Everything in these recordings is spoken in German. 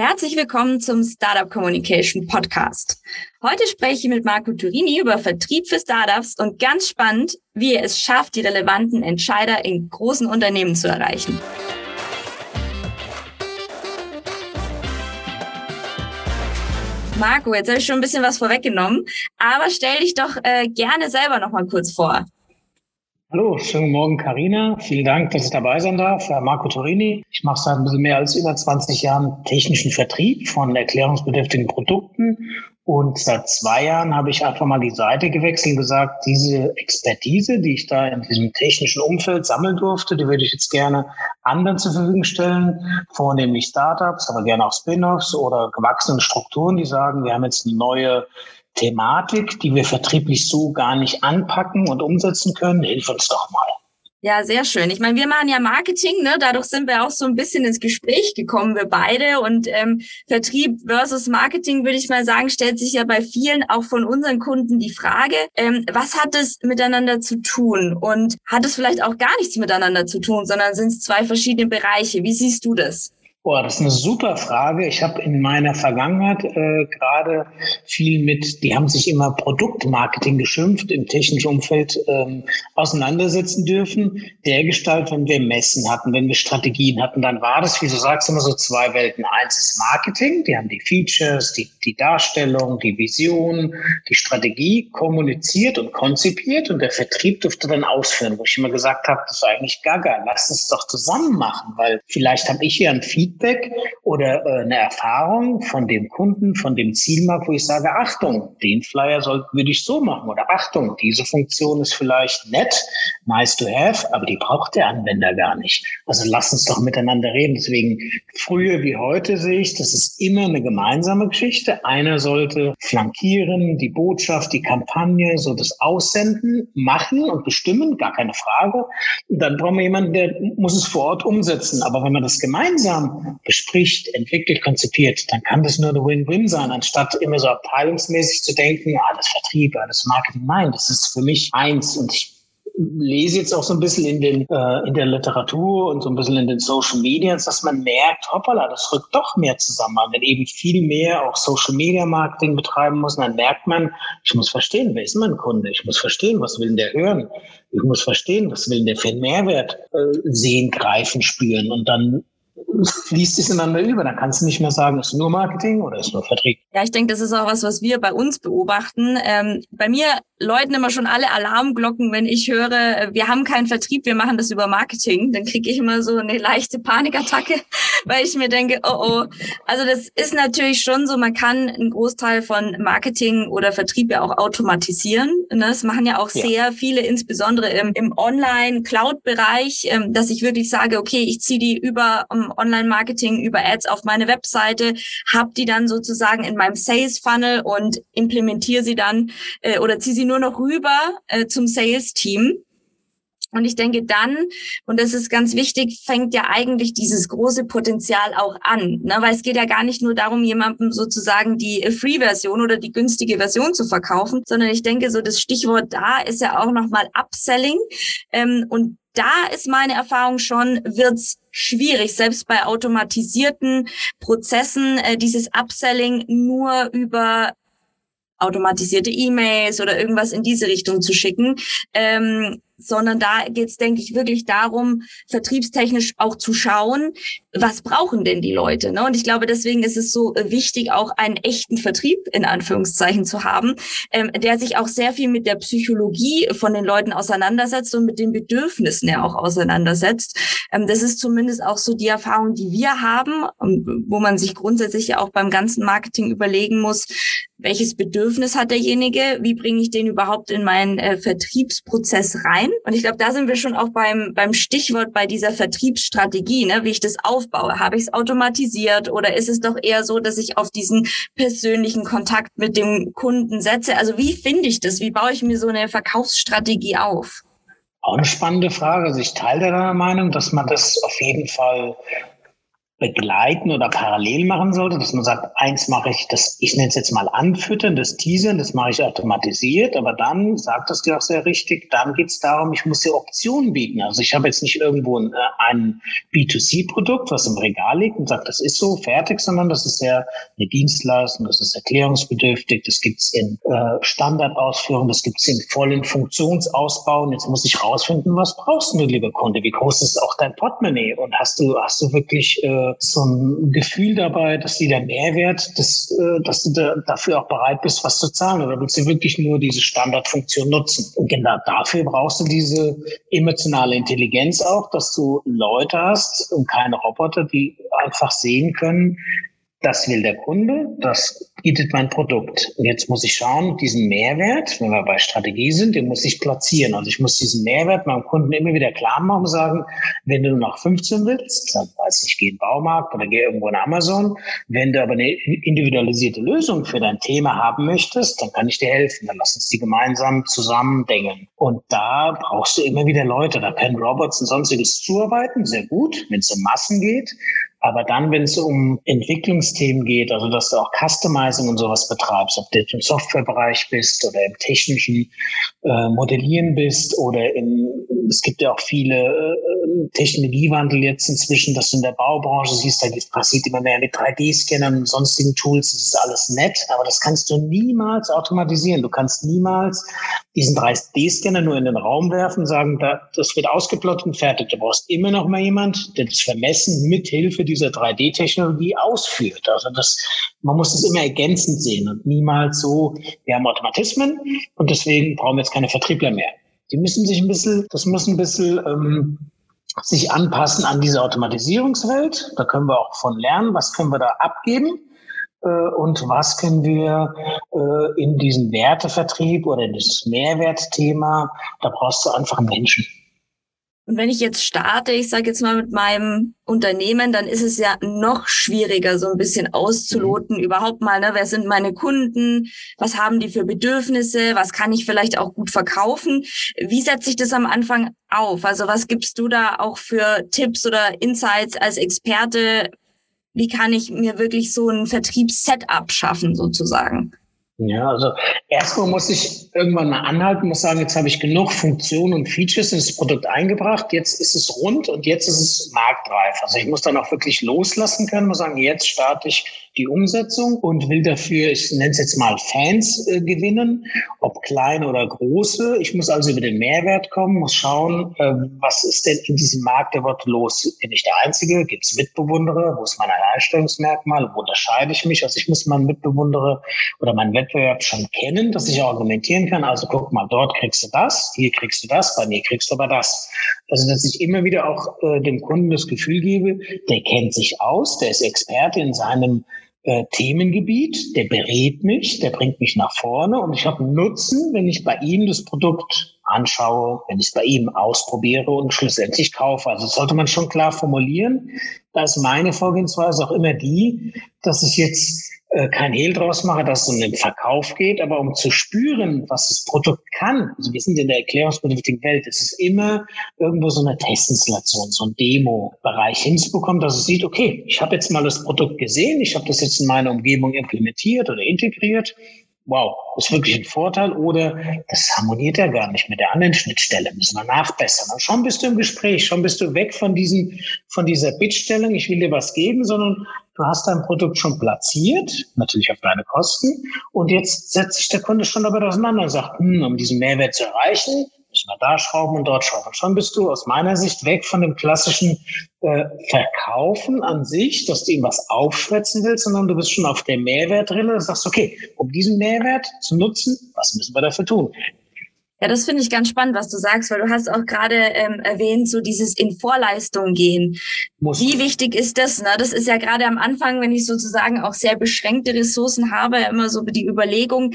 Herzlich willkommen zum Startup Communication Podcast. Heute spreche ich mit Marco Turini über Vertrieb für Startups und ganz spannend, wie er es schafft, die relevanten Entscheider in großen Unternehmen zu erreichen. Marco, jetzt habe ich schon ein bisschen was vorweggenommen, aber stell dich doch äh, gerne selber noch mal kurz vor. Hallo, schönen Morgen, Karina. Vielen Dank, dass ich dabei sein darf. Marco Torini. Ich mache seit ein bisschen mehr als über 20 Jahren technischen Vertrieb von erklärungsbedürftigen Produkten. Und seit zwei Jahren habe ich einfach mal die Seite gewechselt und gesagt, diese Expertise, die ich da in diesem technischen Umfeld sammeln durfte, die würde ich jetzt gerne anderen zur Verfügung stellen, vornehmlich Startups, aber gerne auch Spin-offs oder gewachsene Strukturen, die sagen, wir haben jetzt eine neue Thematik, die wir vertrieblich so gar nicht anpacken und umsetzen können. Hilf uns doch mal. Ja, sehr schön. Ich meine, wir machen ja Marketing, ne? Dadurch sind wir auch so ein bisschen ins Gespräch gekommen, wir beide. Und ähm, Vertrieb versus Marketing, würde ich mal sagen, stellt sich ja bei vielen auch von unseren Kunden die Frage, ähm, was hat es miteinander zu tun? Und hat es vielleicht auch gar nichts miteinander zu tun, sondern sind es zwei verschiedene Bereiche? Wie siehst du das? Boah, das ist eine super Frage. Ich habe in meiner Vergangenheit äh, gerade viel mit, die haben sich immer Produktmarketing geschimpft, im technischen Umfeld ähm, auseinandersetzen dürfen. Der Gestalt, wenn wir Messen hatten, wenn wir Strategien hatten, dann war das, wie du sagst, immer so zwei Welten. Eins ist Marketing, die haben die Features, die, die Darstellung, die Vision, die Strategie kommuniziert und konzipiert und der Vertrieb durfte dann ausführen, wo ich immer gesagt habe, das ist eigentlich gaga, lass uns doch zusammen machen, weil vielleicht habe ich hier ein Feedback Feedback oder äh, eine Erfahrung von dem Kunden, von dem Zielmarkt, wo ich sage, Achtung, den Flyer soll, würde ich so machen oder Achtung, diese Funktion ist vielleicht nett, nice to have, aber die braucht der Anwender gar nicht. Also lass uns doch miteinander reden. Deswegen früher wie heute sehe ich, das ist immer eine gemeinsame Geschichte. Einer sollte flankieren, die Botschaft, die Kampagne, so das Aussenden machen und bestimmen, gar keine Frage. Dann brauchen wir jemanden, der muss es vor Ort umsetzen. Aber wenn man das gemeinsam bespricht, entwickelt, konzipiert, dann kann das nur eine Win-Win sein, anstatt immer so abteilungsmäßig zu denken, alles Vertrieb, alles Marketing. Nein, das ist für mich eins und ich lese jetzt auch so ein bisschen in, den, äh, in der Literatur und so ein bisschen in den Social Media, dass man merkt, hoppala, das rückt doch mehr zusammen. Wenn eben viel mehr auch Social Media Marketing betreiben muss, dann merkt man, ich muss verstehen, wer ist mein Kunde? Ich muss verstehen, was will der hören? Ich muss verstehen, was will der für einen Mehrwert äh, sehen, greifen, spüren? Und dann fließt es ineinander über. Dann kannst du nicht mehr sagen, ist nur Marketing oder ist nur Vertrieb. Ja, ich denke, das ist auch was, was wir bei uns beobachten. Ähm, bei mir läuten immer schon alle Alarmglocken, wenn ich höre, äh, wir haben keinen Vertrieb, wir machen das über Marketing. Dann kriege ich immer so eine leichte Panikattacke, weil ich mir denke, oh oh. Also das ist natürlich schon so, man kann einen Großteil von Marketing oder Vertrieb ja auch automatisieren. Ne? Das machen ja auch sehr ja. viele, insbesondere im, im Online-Cloud-Bereich, ähm, dass ich wirklich sage, okay, ich ziehe die über um, Online-Marketing, über Ads auf meine Webseite, habe die dann sozusagen in meinem Sales-Funnel und implementiere sie dann äh, oder ziehe sie nur noch rüber äh, zum Sales-Team. Und ich denke dann, und das ist ganz wichtig, fängt ja eigentlich dieses große Potenzial auch an. Ne? Weil es geht ja gar nicht nur darum, jemandem sozusagen die Free-Version oder die günstige Version zu verkaufen, sondern ich denke, so das Stichwort da ist ja auch nochmal Upselling. Ähm, und da ist meine Erfahrung schon, wird's schwierig, selbst bei automatisierten Prozessen, äh, dieses Upselling nur über automatisierte E-Mails oder irgendwas in diese Richtung zu schicken. Ähm, sondern da geht es, denke ich, wirklich darum, vertriebstechnisch auch zu schauen, was brauchen denn die Leute. Ne? Und ich glaube, deswegen ist es so wichtig, auch einen echten Vertrieb in Anführungszeichen zu haben, ähm, der sich auch sehr viel mit der Psychologie von den Leuten auseinandersetzt und mit den Bedürfnissen ja auch auseinandersetzt. Ähm, das ist zumindest auch so die Erfahrung, die wir haben, wo man sich grundsätzlich ja auch beim ganzen Marketing überlegen muss, welches Bedürfnis hat derjenige, wie bringe ich den überhaupt in meinen äh, Vertriebsprozess rein. Und ich glaube, da sind wir schon auch beim, beim Stichwort bei dieser Vertriebsstrategie, ne, wie ich das aufbaue. Habe ich es automatisiert oder ist es doch eher so, dass ich auf diesen persönlichen Kontakt mit dem Kunden setze? Also wie finde ich das? Wie baue ich mir so eine Verkaufsstrategie auf? Auch eine spannende Frage. Also ich teile deine Meinung, dass man das auf jeden Fall begleiten oder parallel machen sollte, dass man sagt, eins mache ich, das, ich nenne es jetzt mal anfüttern, das Teasern, das mache ich automatisiert, aber dann, sagt das dir auch sehr richtig, dann geht es darum, ich muss dir Optionen bieten. Also ich habe jetzt nicht irgendwo ein, äh, ein B2C-Produkt, was im Regal liegt und sagt, das ist so fertig, sondern das ist ja eine Dienstleistung, das ist erklärungsbedürftig, das gibt's in äh, Standardausführung, das gibt's in vollen Funktionsausbau und jetzt muss ich rausfinden, was brauchst du, lieber Kunde, wie groß ist auch dein Portemonnaie und hast du, hast du wirklich äh, so ein Gefühl dabei, dass dir der Mehrwert, dass, äh, dass du da, dafür auch bereit bist, was zu zahlen. Oder willst du wirklich nur diese Standardfunktion nutzen? Und genau dafür brauchst du diese emotionale Intelligenz auch, dass du Leute hast und keine Roboter, die einfach sehen können, das will der Kunde, das bietet mein Produkt. Und jetzt muss ich schauen, diesen Mehrwert, wenn wir bei Strategie sind, den muss ich platzieren. Also ich muss diesen Mehrwert meinem Kunden immer wieder klar machen und sagen, wenn du noch 15 willst, dann weiß ich, geh in den Baumarkt oder geh irgendwo in Amazon. Wenn du aber eine individualisierte Lösung für dein Thema haben möchtest, dann kann ich dir helfen. Dann lass uns die gemeinsam zusammen denken. Und da brauchst du immer wieder Leute. Da können Robots und sonstiges zuarbeiten, sehr gut, wenn es um Massen geht. Aber dann, wenn es um Entwicklungsthemen geht, also dass du auch Customizing und sowas betreibst, ob du jetzt im Softwarebereich bist oder im technischen äh, Modellieren bist oder in, es gibt ja auch viele äh, Technologiewandel jetzt inzwischen, dass du in der Baubranche siehst, da passiert immer mehr mit 3D-Scannern und sonstigen Tools, das ist alles nett, aber das kannst du niemals automatisieren. Du kannst niemals diesen 3D-Scanner nur in den Raum werfen, sagen, da, das wird ausgeplottet und fertig. Du brauchst immer noch mal jemand, der das Vermessen mit Hilfe dieser 3D-Technologie ausführt. Also das, man muss es immer ergänzend sehen und niemals so, wir haben Automatismen und deswegen brauchen wir jetzt keine Vertriebler mehr. Die müssen sich ein bisschen, das muss ein bisschen ähm, sich anpassen an diese Automatisierungswelt. Da können wir auch von lernen, was können wir da abgeben und was können wir äh, in diesen Wertevertrieb oder in dieses Mehrwertthema, da brauchst du einfach Menschen. Und wenn ich jetzt starte, ich sage jetzt mal mit meinem Unternehmen, dann ist es ja noch schwieriger, so ein bisschen auszuloten, mhm. überhaupt mal, ne, wer sind meine Kunden, was haben die für Bedürfnisse, was kann ich vielleicht auch gut verkaufen. Wie setze ich das am Anfang auf? Also was gibst du da auch für Tipps oder Insights als Experte? Wie kann ich mir wirklich so ein Vertriebssetup schaffen, sozusagen? Ja, also erstmal muss ich irgendwann mal anhalten, muss sagen, jetzt habe ich genug Funktionen und Features in das Produkt eingebracht, jetzt ist es rund und jetzt ist es marktreif. Also ich muss dann auch wirklich loslassen können, muss sagen, jetzt starte ich die Umsetzung und will dafür, ich nenne es jetzt mal Fans äh, gewinnen, ob kleine oder große. Ich muss also über den Mehrwert kommen, muss schauen, äh, was ist denn in diesem Markt überhaupt los? Bin ich der Einzige? Gibt es Mitbewunderer? Wo ist mein Alleinstellungsmerkmal? Wo unterscheide ich mich? Also ich muss meinen Mitbewunderer oder meinen Wettbewerb schon kennen, dass ich argumentieren kann. Also guck mal, dort kriegst du das, hier kriegst du das, bei mir kriegst du aber das. Also dass ich immer wieder auch äh, dem Kunden das Gefühl gebe, der kennt sich aus, der ist Experte in seinem äh, Themengebiet, der berät mich, der bringt mich nach vorne und ich habe Nutzen, wenn ich bei ihm das Produkt anschaue, wenn ich es bei ihm ausprobiere und schlussendlich kaufe. Also sollte man schon klar formulieren. Da ist meine Vorgehensweise auch immer die, dass ich jetzt äh, kein Hehl draus mache, dass es um den Verkauf geht, aber um zu spüren, was das Produkt kann. Also wir sind in der erklärungsbedürftigen Welt. Es ist immer irgendwo so eine Testinstallation, so ein Demo-Bereich hinzubekommen, dass es sieht, okay, ich habe jetzt mal das Produkt gesehen, ich habe das jetzt in meiner Umgebung implementiert oder integriert wow, ist wirklich ein Vorteil oder das harmoniert ja gar nicht mit der anderen Schnittstelle, müssen wir nachbessern. Und schon bist du im Gespräch, schon bist du weg von diesem, von dieser Bittstellung, ich will dir was geben, sondern du hast dein Produkt schon platziert, natürlich auf deine Kosten, und jetzt setzt sich der Kunde schon damit auseinander und sagt, hm, um diesen Mehrwert zu erreichen, müssen wir da schrauben und dort schrauben. Schon bist du aus meiner Sicht weg von dem klassischen äh, Verkaufen an sich, dass du ihm was aufschwätzen willst, sondern du bist schon auf der Mehrwertrille und sagst, okay, um diesen Mehrwert zu nutzen, was müssen wir dafür tun? Ja, das finde ich ganz spannend, was du sagst, weil du hast auch gerade ähm, erwähnt, so dieses in Vorleistung gehen. Muss. Wie wichtig ist das? Ne? Das ist ja gerade am Anfang, wenn ich sozusagen auch sehr beschränkte Ressourcen habe, immer so die Überlegung,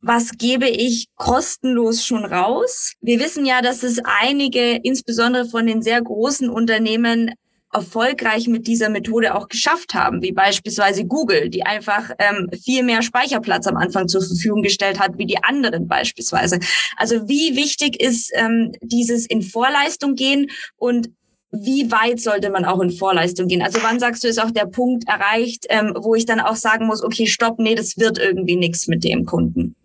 was gebe ich kostenlos schon raus? Wir wissen ja, dass es einige, insbesondere von den sehr großen Unternehmen, erfolgreich mit dieser Methode auch geschafft haben, wie beispielsweise Google, die einfach ähm, viel mehr Speicherplatz am Anfang zur Verfügung gestellt hat, wie die anderen beispielsweise. Also wie wichtig ist ähm, dieses in Vorleistung gehen und wie weit sollte man auch in Vorleistung gehen? Also wann sagst du, ist auch der Punkt erreicht, ähm, wo ich dann auch sagen muss, okay, stopp, nee, das wird irgendwie nichts mit dem Kunden?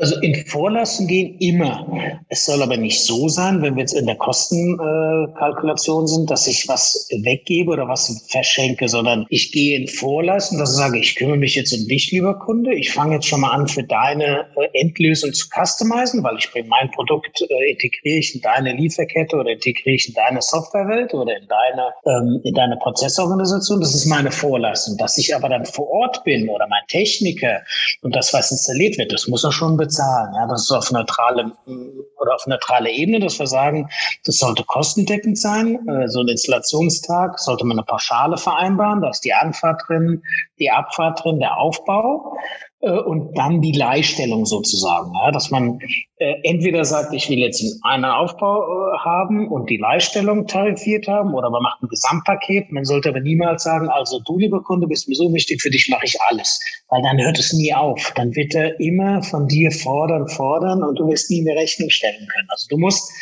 Also in Vorlassen gehen immer. Es soll aber nicht so sein, wenn wir jetzt in der Kostenkalkulation äh, sind, dass ich was weggebe oder was verschenke, sondern ich gehe in Vorlassen, dass ich sage, ich kümmere mich jetzt um dich, lieber Kunde. Ich fange jetzt schon mal an, für deine äh, Endlösung zu customizen, weil ich bringe mein Produkt, äh, integriere ich in deine Lieferkette oder integriere ich in deine Softwarewelt oder in deine, ähm, in deine Prozessorganisation. Das ist meine Vorlassung. Dass ich aber dann vor Ort bin oder mein Techniker und das, was installiert wird, das muss er schon bezahlen. Ja, das ist auf neutrale oder auf neutrale Ebene, dass wir sagen, das sollte kostendeckend sein. Äh, so ein Installationstag sollte man eine Pauschale vereinbaren. Da ist die Anfahrt drin, die Abfahrt drin, der Aufbau und dann die Leihstellung sozusagen, ja, dass man äh, entweder sagt, ich will jetzt einen Aufbau äh, haben und die Leihstellung tarifiert haben oder man macht ein Gesamtpaket. Man sollte aber niemals sagen, also du, lieber Kunde, bist mir so wichtig, für dich mache ich alles, weil dann hört es nie auf. Dann wird er immer von dir fordern, fordern und du wirst nie eine Rechnung stellen können. Also du musst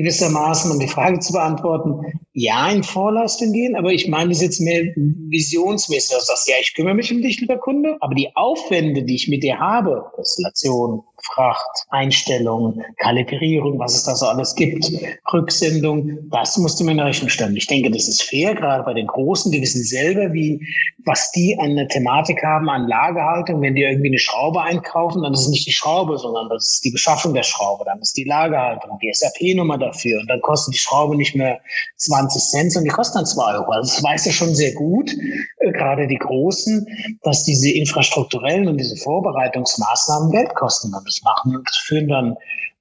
gewissermaßen, um die Frage zu beantworten, ja in Vorleistung gehen, aber ich meine das jetzt mehr visionsmäßig. Du sagst, ja, ich kümmere mich um dich, lieber Kunde, aber die Aufwände, die ich mit dir habe, Installation, Fracht, Einstellung, Kalibrierung, was es da so alles gibt, Rücksendung, das musst du mir in Rechnung stellen. Ich denke, das ist fair, gerade bei den Großen, die wissen selber, wie, was die an der Thematik haben, an Lagerhaltung. Wenn die irgendwie eine Schraube einkaufen, dann ist es nicht die Schraube, sondern das ist die Beschaffung der Schraube, dann ist die Lagerhaltung, die SAP-Nummer dafür und dann kostet die Schraube nicht mehr 20 Cent, sondern die kostet dann 2 Euro. Also das weiß er schon sehr gut, äh, gerade die Großen, dass diese infrastrukturellen und diese Vorbereitungsmaßnahmen Geld kosten. Und das machen, das führen dann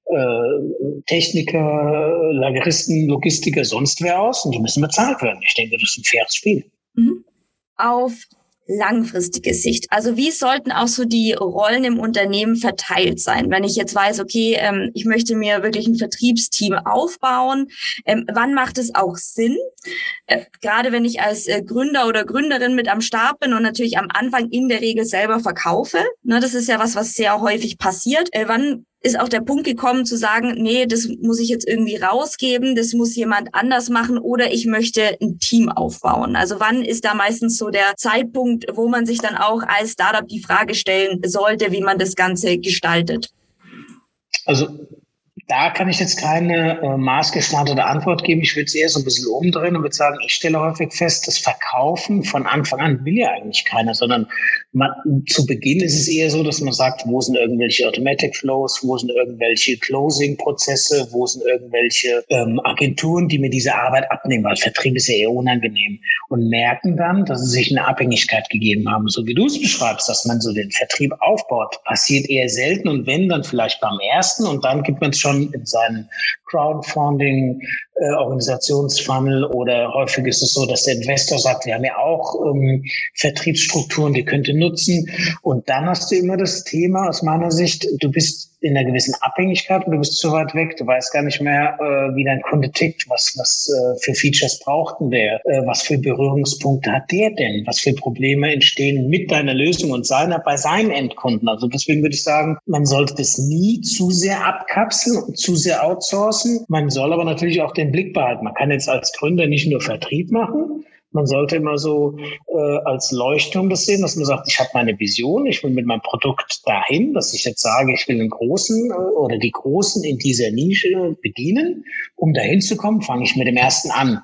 äh, Techniker, Lageristen, Logistiker, sonst wer aus und die müssen bezahlt werden. Ich denke, das ist ein faires Spiel. Mhm. Auf langfristige Sicht? Also wie sollten auch so die Rollen im Unternehmen verteilt sein? Wenn ich jetzt weiß, okay, ähm, ich möchte mir wirklich ein Vertriebsteam aufbauen, ähm, wann macht es auch Sinn? Äh, gerade wenn ich als äh, Gründer oder Gründerin mit am Start bin und natürlich am Anfang in der Regel selber verkaufe, ne, das ist ja was, was sehr häufig passiert. Äh, wann ist auch der Punkt gekommen zu sagen, nee, das muss ich jetzt irgendwie rausgeben, das muss jemand anders machen oder ich möchte ein Team aufbauen. Also wann ist da meistens so der Zeitpunkt, wo man sich dann auch als Startup die Frage stellen sollte, wie man das Ganze gestaltet? Also da kann ich jetzt keine äh, maßgeschneiderte Antwort geben. Ich würde es eher so ein bisschen umdrehen und würde sagen, ich stelle häufig fest, das Verkaufen von Anfang an will ja eigentlich keiner, sondern man, zu Beginn ist es eher so, dass man sagt, wo sind irgendwelche Automatic Flows, wo sind irgendwelche Closing-Prozesse, wo sind irgendwelche ähm, Agenturen, die mir diese Arbeit abnehmen, weil Vertrieb ist ja eher unangenehm und merken dann, dass sie sich eine Abhängigkeit gegeben haben. So wie du es beschreibst, dass man so den Vertrieb aufbaut, passiert eher selten und wenn, dann vielleicht beim ersten und dann gibt man es schon schon in seinem Crowdfunding, äh, Organisationsfunnel oder häufig ist es so, dass der Investor sagt, wir haben ja auch ähm, Vertriebsstrukturen, die könnt ihr nutzen. Und dann hast du immer das Thema aus meiner Sicht, du bist in einer gewissen Abhängigkeit und du bist zu weit weg. Du weißt gar nicht mehr, äh, wie dein Kunde tickt, was, was äh, für Features braucht denn der, äh, was für Berührungspunkte hat der denn, was für Probleme entstehen mit deiner Lösung und seiner bei seinen Endkunden. Also deswegen würde ich sagen, man sollte das nie zu sehr abkapseln und zu sehr outsourcen. Man soll aber natürlich auch den Blick behalten. Man kann jetzt als Gründer nicht nur Vertrieb machen, man sollte immer so äh, als Leuchtturm das sehen, dass man sagt, ich habe meine Vision, ich will mit meinem Produkt dahin, dass ich jetzt sage, ich will den Großen äh, oder die Großen in dieser Nische bedienen. Um dahin zu kommen, fange ich mit dem ersten an.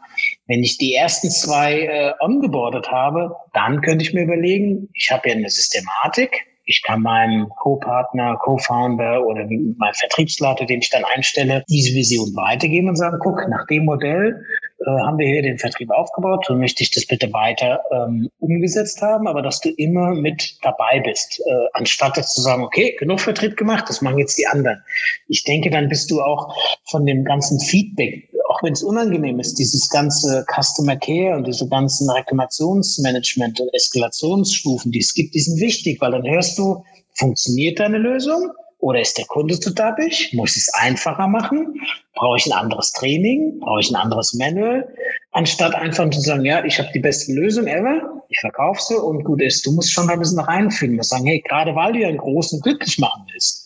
Wenn ich die ersten zwei äh, ongeboardet habe, dann könnte ich mir überlegen, ich habe ja eine Systematik, ich kann meinem Co-Partner, Co-Founder oder meinem Vertriebsleiter, den ich dann einstelle, diese Vision weitergeben und sagen, guck, nach dem Modell äh, haben wir hier den Vertrieb aufgebaut und möchte ich das bitte weiter ähm, umgesetzt haben, aber dass du immer mit dabei bist, äh, anstatt jetzt zu sagen, okay, genug Vertrieb gemacht, das machen jetzt die anderen. Ich denke, dann bist du auch von dem ganzen Feedback, auch wenn es unangenehm ist, dieses ganze Customer Care und diese ganzen Reklamationsmanagement und Eskalationsstufen, die es gibt, die sind wichtig, weil dann hörst du, funktioniert deine Lösung? Oder ist der Kunde zu tappig? Muss ich es einfacher machen? Brauche ich ein anderes Training? Brauche ich ein anderes Manual? Anstatt einfach zu sagen, ja, ich habe die beste Lösung ever, ich verkaufe sie und gut ist. Du musst schon ein bisschen reinfühlen. Du sagen, hey, gerade weil du ja einen Großen glücklich machen willst.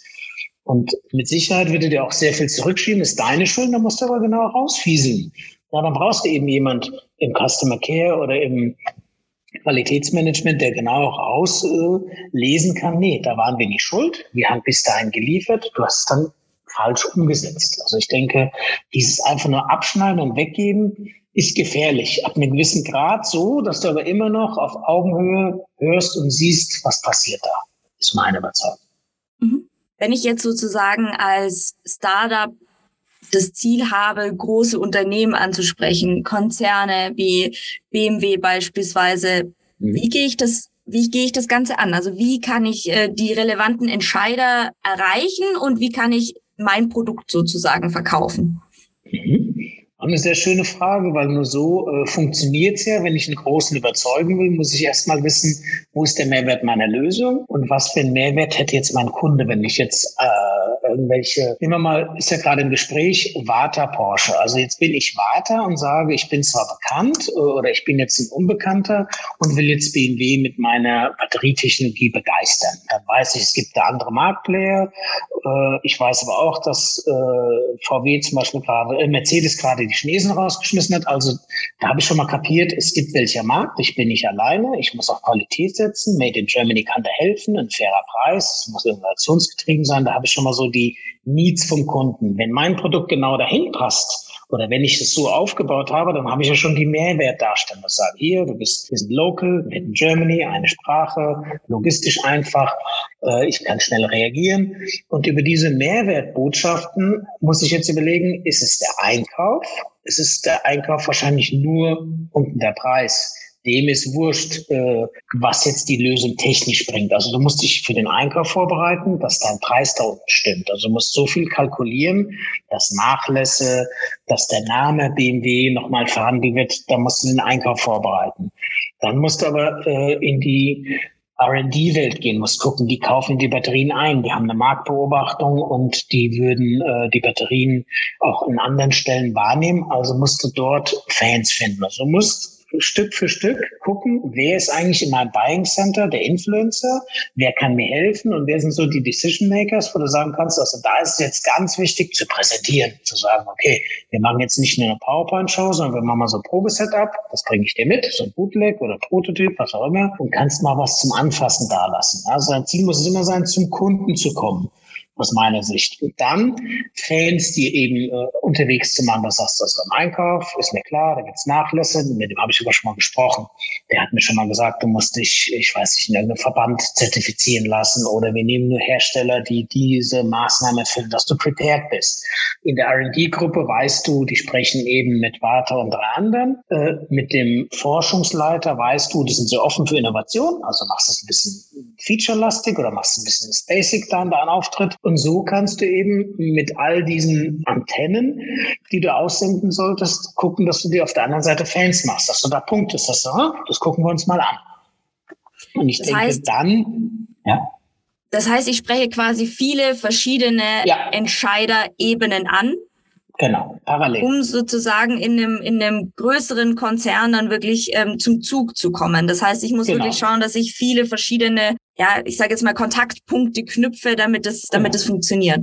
Und mit Sicherheit würde dir auch sehr viel zurückschieben, ist deine Schuld, da musst du aber genau rausfieseln. Na, dann brauchst du eben jemand im Customer Care oder im Qualitätsmanagement, der genau rauslesen äh, kann, nee, da waren wir nicht schuld, wir haben bis dahin geliefert, du hast es dann falsch umgesetzt. Also ich denke, dieses einfach nur abschneiden und weggeben ist gefährlich. Ab einem gewissen Grad so, dass du aber immer noch auf Augenhöhe hörst und siehst, was passiert da, ist meine Überzeugung. Wenn ich jetzt sozusagen als Startup das Ziel habe, große Unternehmen anzusprechen, Konzerne wie BMW beispielsweise. Mhm. Wie gehe ich das, wie gehe ich das Ganze an? Also wie kann ich äh, die relevanten Entscheider erreichen und wie kann ich mein Produkt sozusagen verkaufen? Mhm. Eine sehr schöne Frage, weil nur so äh, funktioniert es ja. Wenn ich einen Großen überzeugen will, muss ich erstmal wissen, wo ist der Mehrwert meiner Lösung und was für einen Mehrwert hätte jetzt mein Kunde, wenn ich jetzt äh, irgendwelche, wir mal, ist ja gerade im Gespräch, Warta Porsche. Also jetzt bin ich Warta und sage, ich bin zwar bekannt äh, oder ich bin jetzt ein Unbekannter und will jetzt BMW mit meiner Batterietechnologie begeistern. Dann weiß ich, es gibt da andere Marktplayer. Äh, ich weiß aber auch, dass äh, VW zum Beispiel gerade, Mercedes gerade die Chinesen rausgeschmissen hat. Also da habe ich schon mal kapiert, es gibt welcher Markt. Ich bin nicht alleine. Ich muss auf Qualität setzen. Made in Germany kann da helfen. Ein fairer Preis. Es muss innovationsgetrieben sein. Da habe ich schon mal so die Needs vom Kunden. Wenn mein Produkt genau dahin passt, oder wenn ich es so aufgebaut habe, dann habe ich ja schon die Mehrwertdarstellung. Das sage hier, du bist, sind local, in Germany, eine Sprache, logistisch einfach, äh, ich kann schnell reagieren. Und über diese Mehrwertbotschaften muss ich jetzt überlegen, ist es der Einkauf? Ist es der Einkauf wahrscheinlich nur unten der Preis? Dem ist wurscht, äh, was jetzt die Lösung technisch bringt. Also du musst dich für den Einkauf vorbereiten, dass dein Preis da unten stimmt. Also du musst so viel kalkulieren, dass Nachlässe, dass der Name BMW nochmal verhandelt wird, da musst du den Einkauf vorbereiten. Dann musst du aber äh, in die R&D-Welt gehen, musst gucken, die kaufen die Batterien ein, die haben eine Marktbeobachtung und die würden äh, die Batterien auch in anderen Stellen wahrnehmen. Also musst du dort Fans finden. Also musst Stück für Stück gucken, wer ist eigentlich in meinem Buying Center der Influencer, wer kann mir helfen? Und wer sind so die Decision Makers, wo du sagen kannst, also da ist es jetzt ganz wichtig zu präsentieren, zu sagen, okay, wir machen jetzt nicht nur eine PowerPoint-Show, sondern wir machen mal so ein Probesetup, das bringe ich dir mit, so ein Bootleg oder Prototyp, was auch immer, und kannst mal was zum Anfassen da lassen. Also dein Ziel muss es immer sein, zum Kunden zu kommen aus meiner Sicht. Und dann Fans, die eben äh, unterwegs zu machen, was sagst du also beim Einkauf, ist mir klar, da gibt's Nachlässe, mit dem habe ich sogar schon mal gesprochen. Der hat mir schon mal gesagt, du musst dich, ich weiß nicht, in irgendeinem Verband zertifizieren lassen oder wir nehmen nur Hersteller, die diese Maßnahme erfüllen, dass du prepared bist. In der R&D-Gruppe weißt du, die sprechen eben mit Warta und drei anderen. Äh, mit dem Forschungsleiter weißt du, die sind sehr offen für Innovation, also machst du es ein bisschen featurelastig oder machst du ein bisschen Basic da in deinem Auftritt und so kannst du eben mit all diesen Antennen, die du aussenden solltest, gucken, dass du dir auf der anderen Seite Fans machst, dass du da punktest, dass du, das gucken wir uns mal an. Und ich das denke heißt, dann, ja. Das heißt, ich spreche quasi viele verschiedene ja. Entscheiderebenen an. Genau, parallel. Um sozusagen in einem, in einem größeren Konzern dann wirklich ähm, zum Zug zu kommen. Das heißt, ich muss genau. wirklich schauen, dass ich viele verschiedene ja, ich sage jetzt mal Kontaktpunkte knüpfe, damit es, damit es funktioniert.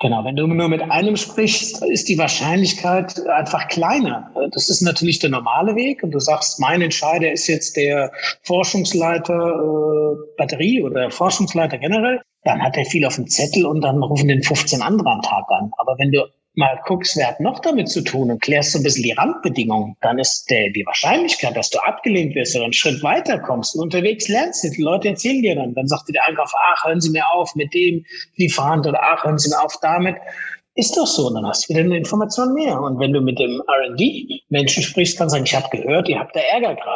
Genau, wenn du nur mit einem sprichst, ist die Wahrscheinlichkeit einfach kleiner. Das ist natürlich der normale Weg und du sagst, mein Entscheider ist jetzt der Forschungsleiter äh, Batterie oder Forschungsleiter generell, dann hat er viel auf dem Zettel und dann rufen den 15 andere am Tag an. Aber wenn du mal guckst, wer hat noch damit zu tun und klärst so ein bisschen die Randbedingungen, dann ist der, die Wahrscheinlichkeit, dass du abgelehnt wirst oder einen Schritt weiter kommst und unterwegs lernst, die Leute erzählen dir dann, dann sagt dir der Einkauf, ach, hören Sie mir auf mit dem Lieferant oder ach, hören Sie mir auf damit. Ist doch so, dann hast du wieder eine Information mehr. Und wenn du mit dem R&D-Menschen sprichst, kannst du sagen, ich habe gehört, ihr habt da Ärger gerade.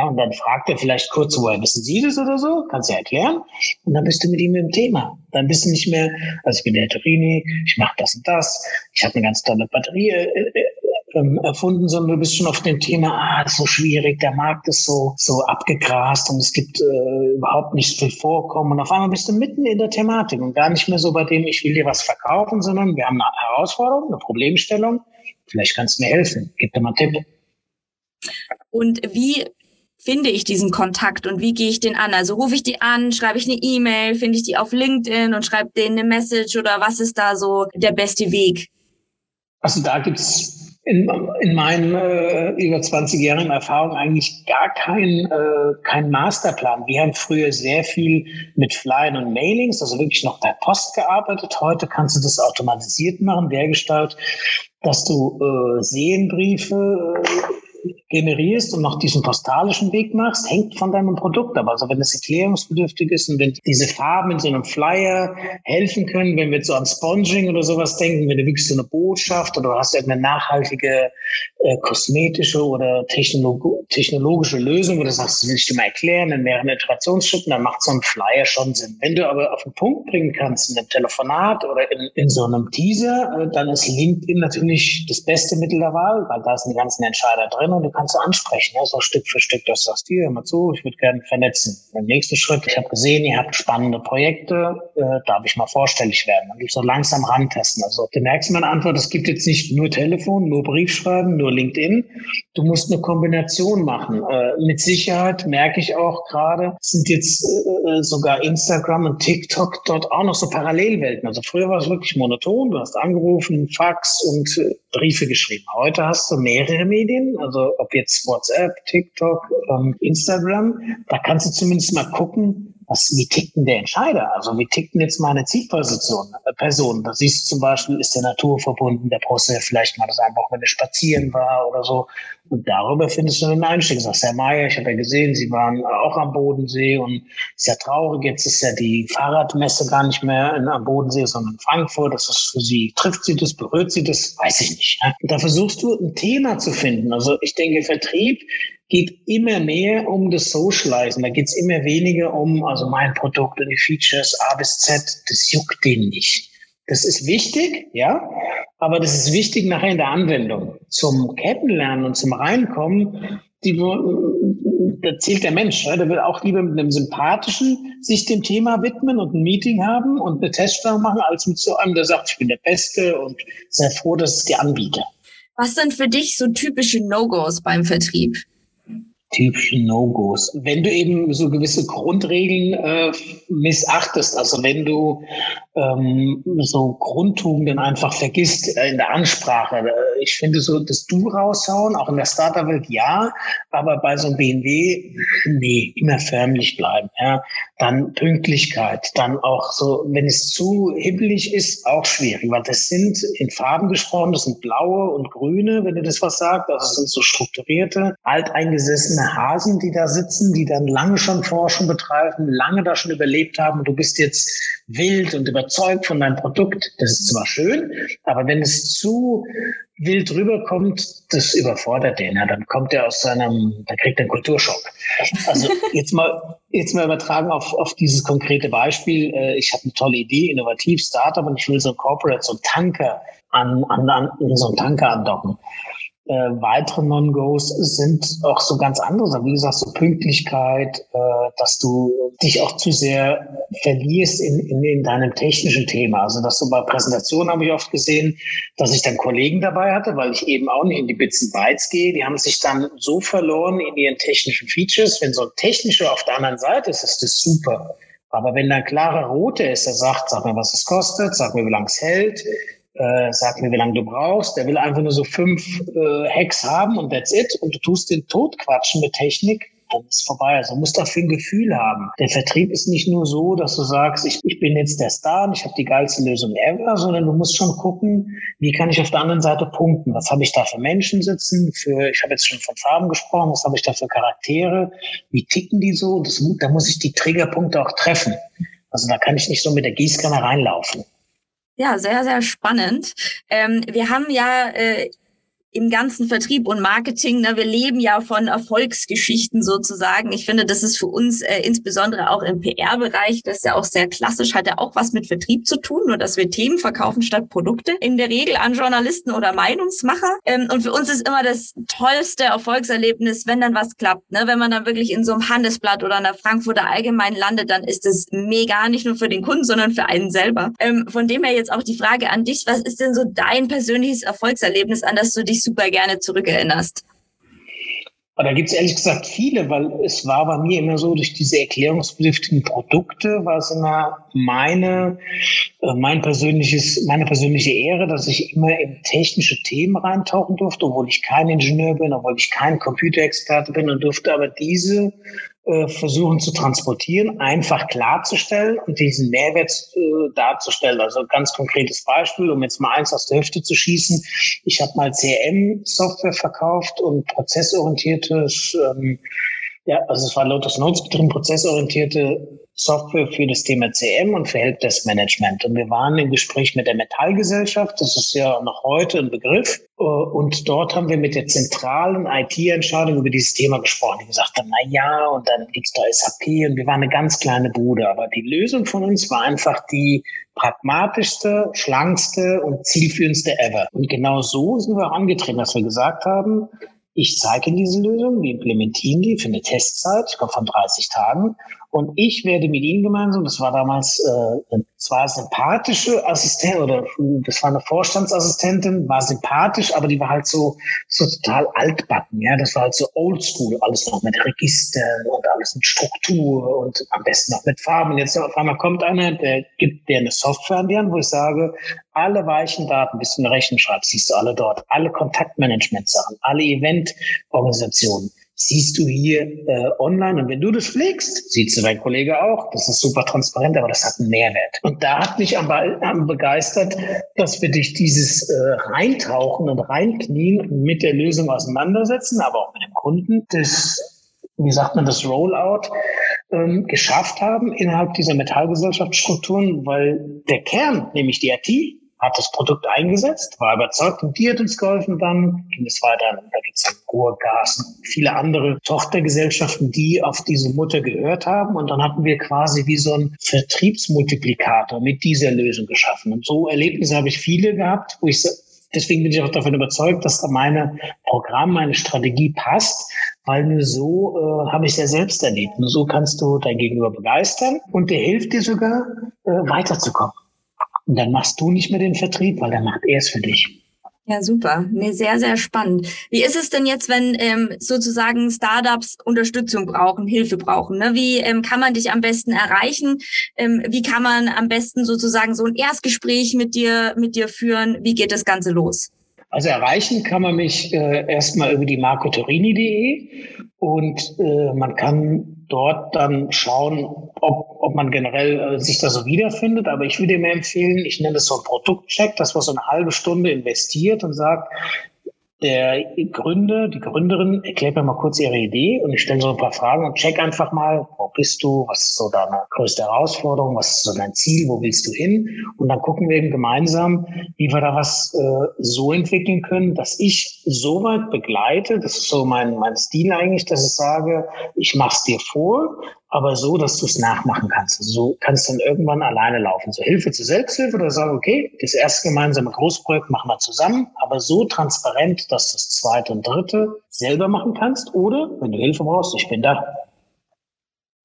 Ja, und dann fragt er vielleicht kurz, woher wissen Sie das oder so? Kannst du erklären. Und dann bist du mit ihm im Thema. Dann bist du nicht mehr, also ich bin der Torini, ich mache das und das, ich habe eine ganz tolle Batterie äh, äh, ähm, erfunden, sondern du bist schon auf dem Thema, ah, das ist so schwierig, der Markt ist so, so abgegrast und es gibt äh, überhaupt nicht viel Vorkommen. Und auf einmal bist du mitten in der Thematik und gar nicht mehr so bei dem, ich will dir was verkaufen, sondern wir haben eine Herausforderung, eine Problemstellung. Vielleicht kannst du mir helfen. Gib dir mal einen Tipp. Und wie finde ich diesen Kontakt und wie gehe ich den an? Also rufe ich die an, schreibe ich eine E-Mail, finde ich die auf LinkedIn und schreibe denen eine Message oder was ist da so der beste Weg? Also da gibt's in, in meinen äh, über 20 Jahren Erfahrung eigentlich gar kein, äh, kein Masterplan. Wir haben früher sehr viel mit Flyern und Mailings, also wirklich noch per Post gearbeitet. Heute kannst du das automatisiert machen, dergestalt, dass du äh, Sehenbriefe äh, generierst und noch diesen postalischen Weg machst, hängt von deinem Produkt ab. Also wenn es erklärungsbedürftig ist und wenn diese Farben in so einem Flyer helfen können, wenn wir jetzt so an Sponging oder sowas denken, wenn du wirklich so eine Botschaft oder hast irgendeine nachhaltige äh, kosmetische oder technolog technologische Lösung, wo du sagst, das will ich dir mal erklären in mehreren Iterationsschritten, dann macht so ein Flyer schon Sinn. Wenn du aber auf den Punkt bringen kannst in einem Telefonat oder in, in so einem Teaser, äh, dann ist LinkedIn natürlich das beste Mittel der Wahl, weil da sind die ganzen Entscheider drin und du kannst du ansprechen, ne? so Stück für Stück, das sagst du, hör mal zu, ich würde gerne vernetzen. Der nächste Schritt, ich habe gesehen, ihr habt spannende Projekte, äh, darf ich mal vorstellig werden? Dann so langsam rantesten. Also du merkst meine Antwort, es gibt jetzt nicht nur Telefon, nur Briefschreiben, nur LinkedIn. Du musst eine Kombination machen. Äh, mit Sicherheit merke ich auch gerade, sind jetzt äh, sogar Instagram und TikTok dort auch noch so Parallelwelten. Also früher war es wirklich monoton, du hast angerufen, Fax und äh, Briefe geschrieben. Heute hast du mehrere Medien, also ob jetzt WhatsApp, TikTok, ähm, Instagram, da kannst du zumindest mal gucken, was, wie tickt denn der Entscheider? Also wie tickt denn jetzt meine Zielposition, äh, Person? Da siehst du zum Beispiel, ist der Natur verbunden, der Posse vielleicht mal das einfach, wenn er spazieren war oder so. Und darüber findest du einen Einstieg. Sagst, Herr Mayer, ich habe ja gesehen, Sie waren auch am Bodensee und ist ja traurig, jetzt ist ja die Fahrradmesse gar nicht mehr in, am Bodensee, sondern in Frankfurt. Das ist für Sie, trifft Sie das, berührt Sie das? Weiß ich nicht. Ja? Und da versuchst du ein Thema zu finden. Also ich denke, Vertrieb geht immer mehr um das Socializen. Da geht es immer weniger um, also mein Produkt und die Features A bis Z, das juckt den nicht. Das ist wichtig, ja, aber das ist wichtig nachher in der Anwendung. Zum Kennenlernen und zum Reinkommen, die, da zählt der Mensch. Ja, der will auch lieber mit einem sympathischen sich dem Thema widmen und ein Meeting haben und eine Teststellung machen, als mit so einem, der sagt, ich bin der Beste und sehr froh, dass es dir anbiete. Was sind für dich so typische No-Gos beim Vertrieb? Typische No-Gos. Wenn du eben so gewisse Grundregeln äh, missachtest, also wenn du ähm, so Grundtugenden einfach vergisst äh, in der Ansprache. Äh, ich finde so, das Du raushauen, auch in der Starterwelt ja, aber bei so einem BMW, nee, immer förmlich bleiben. Ja. Dann Pünktlichkeit, dann auch so, wenn es zu hibbelig ist, auch schwierig, weil das sind in Farben gesprochen, das sind blaue und grüne, wenn ihr das was sagt, also das sind so strukturierte, alteingesessene Hasen, die da sitzen, die dann lange schon Forschung betreiben, lange da schon überlebt haben. Du bist jetzt wild und überzeugt von deinem Produkt. Das ist zwar schön, aber wenn es zu wild rüberkommt, das überfordert den. Ja, dann kommt er aus seinem, da kriegt er einen Kulturschock. Also jetzt mal, jetzt mal übertragen auf, auf dieses konkrete Beispiel. Äh, ich habe eine tolle Idee, innovativ, Startup und ich will so ein Corporate, so ein Tanker an, an, an so einen Tanker andocken äh, weitere Non-Gos sind auch so ganz andere. Wie gesagt, so Pünktlichkeit, äh, dass du dich auch zu sehr verlierst in, in, in deinem technischen Thema. Also dass du bei Präsentationen habe ich oft gesehen, dass ich dann Kollegen dabei hatte, weil ich eben auch nicht in die Bits und Bytes gehe. Die haben sich dann so verloren in ihren technischen Features. Wenn so ein technischer auf der anderen Seite ist, ist das super. Aber wenn da ein klarer Rote ist, der sagt, sag mir, was es kostet, sag mir, wie lange es hält, äh, sag mir, wie lange du brauchst. Der will einfach nur so fünf äh, Hacks haben und that's it. Und du tust den Tod quatschen mit Technik, dann ist vorbei. Also du musst dafür ein Gefühl haben. Der Vertrieb ist nicht nur so, dass du sagst, ich, ich bin jetzt der Star und ich habe die geilste Lösung ever, sondern du musst schon gucken, wie kann ich auf der anderen Seite punkten? Was habe ich da für Menschen sitzen? Für, ich habe jetzt schon von Farben gesprochen, was habe ich da für Charaktere? Wie ticken die so? Das, da muss ich die Triggerpunkte auch treffen. Also da kann ich nicht so mit der Gießkanne reinlaufen. Ja, sehr, sehr spannend. Ähm, wir haben ja äh, im ganzen Vertrieb und Marketing. Ne, wir leben ja von Erfolgsgeschichten sozusagen. Ich finde, das ist für uns äh, insbesondere auch im PR-Bereich, das ist ja auch sehr klassisch, hat ja auch was mit Vertrieb zu tun, nur dass wir Themen verkaufen statt Produkte. In der Regel an Journalisten oder Meinungsmacher. Ähm, und für uns ist immer das tollste Erfolgserlebnis, wenn dann was klappt. Ne? Wenn man dann wirklich in so einem Handelsblatt oder einer Frankfurter Allgemein landet, dann ist es mega, nicht nur für den Kunden, sondern für einen selber. Ähm, von dem her jetzt auch die Frage an dich, was ist denn so dein persönliches Erfolgserlebnis, an das du dich super gerne zurückerinnerst? da gibt es ehrlich gesagt viele, weil es war bei mir immer so, durch diese erklärungsbedürftigen Produkte war es immer meine, äh, mein persönliches, meine persönliche Ehre, dass ich immer in technische Themen reintauchen durfte, obwohl ich kein Ingenieur bin, obwohl ich kein Computerexperte bin und durfte aber diese äh, versuchen zu transportieren, einfach klarzustellen und diesen Mehrwert äh, darzustellen. Also ganz konkretes Beispiel, um jetzt mal eins aus der Hüfte zu schießen. Ich habe mal CRM-Software verkauft und prozessorientiertes, ähm, ja, also es war Lotus Notes betrieben, prozessorientierte Software für das Thema CM und für Helpdesk-Management. Und wir waren im Gespräch mit der Metallgesellschaft, das ist ja noch heute ein Begriff. Äh, und dort haben wir mit der zentralen IT-Entscheidung über dieses Thema gesprochen. Die gesagt haben, na ja, und dann gibt's da SAP und wir waren eine ganz kleine Bude. Aber die Lösung von uns war einfach die pragmatischste, schlankste und zielführendste ever. Und genau so sind wir angetreten, dass wir gesagt haben, ich zeige Ihnen diese Lösung, wir implementieren die für eine Testzeit, ich glaube von 30 Tagen. Und ich werde mit Ihnen gemeinsam, das war damals äh, zwar sympathische Assistentin oder das war eine Vorstandsassistentin, war sympathisch, aber die war halt so, so total altbacken. Ja, das war halt so oldschool, alles noch mit Registern und alles mit Struktur und am besten noch mit Farben. Jetzt auf einmal kommt einer, der gibt dir eine Software an die Hand, wo ich sage, alle weichen Daten, bis du eine Rechnung schreibst, siehst du alle dort, alle Kontaktmanagement-Sachen, alle Event-Organisationen siehst du hier äh, online. Und wenn du das pflegst, siehst du dein Kollege auch. Das ist super transparent, aber das hat einen Mehrwert. Und da hat mich am, am begeistert, dass wir durch dieses äh, Reintauchen und Reinknien mit der Lösung auseinandersetzen, aber auch mit dem Kunden, das wie sagt man, das Rollout ähm, geschafft haben innerhalb dieser Metallgesellschaftsstrukturen, weil der Kern, nämlich die IT, hat das Produkt eingesetzt, war überzeugt und die hat uns geholfen. Dann ging es weiter. Da gibt es dann Ruhrgas und viele andere Tochtergesellschaften, die auf diese Mutter gehört haben. Und dann hatten wir quasi wie so ein Vertriebsmultiplikator mit dieser Lösung geschaffen. Und so Erlebnisse habe ich viele gehabt, wo ich Deswegen bin ich auch davon überzeugt, dass da meine Programm, meine Strategie passt, weil nur so äh, habe ich es ja selbst erlebt. Nur so kannst du dein Gegenüber begeistern und der hilft dir sogar, äh, weiterzukommen. Und dann machst du nicht mehr den Vertrieb, weil dann macht er es für dich. Ja, super. Nee, sehr, sehr spannend. Wie ist es denn jetzt, wenn ähm, sozusagen Startups Unterstützung brauchen, Hilfe brauchen? Ne? Wie ähm, kann man dich am besten erreichen? Ähm, wie kann man am besten sozusagen so ein Erstgespräch mit dir, mit dir führen? Wie geht das Ganze los? Also erreichen kann man mich äh, erstmal über die marcotorini.de und äh, man kann dort dann schauen, ob, ob man generell äh, sich da so wiederfindet. Aber ich würde mir empfehlen, ich nenne das so ein Produktcheck, dass man so eine halbe Stunde investiert und sagt, der Gründer, die Gründerin erklärt mir mal kurz ihre Idee und ich stelle so ein paar Fragen und check einfach mal, wo bist du, was ist so deine größte Herausforderung, was ist so dein Ziel, wo willst du hin? Und dann gucken wir eben gemeinsam, wie wir da was äh, so entwickeln können, dass ich so weit begleite, das ist so mein, mein Stil eigentlich, dass ich sage, ich mach's dir vor, aber so, dass du es nachmachen kannst. Also so kannst du dann irgendwann alleine laufen. So Hilfe zur Selbsthilfe oder sagen, okay, das erste gemeinsame Großprojekt machen wir zusammen, aber so transparent, dass du das zweite und dritte selber machen kannst oder, wenn du Hilfe brauchst, ich bin da.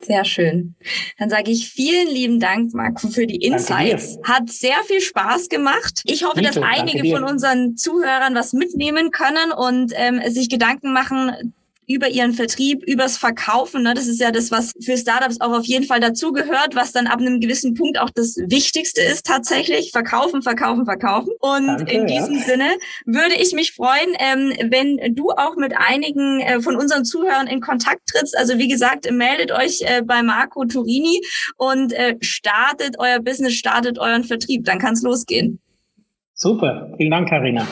Sehr schön. Dann sage ich vielen lieben Dank, Marco, für die Insights. Hat sehr viel Spaß gemacht. Ich hoffe, Bitte, dass einige von unseren Zuhörern was mitnehmen können und ähm, sich Gedanken machen, über ihren Vertrieb, übers Verkaufen. Ne? Das ist ja das, was für Startups auch auf jeden Fall dazugehört, was dann ab einem gewissen Punkt auch das Wichtigste ist tatsächlich. Verkaufen, verkaufen, verkaufen. Und Danke, in diesem ja. Sinne würde ich mich freuen, ähm, wenn du auch mit einigen äh, von unseren Zuhörern in Kontakt trittst. Also wie gesagt, meldet euch äh, bei Marco Turini und äh, startet euer Business, startet euren Vertrieb. Dann kann es losgehen. Super. Vielen Dank, Karina.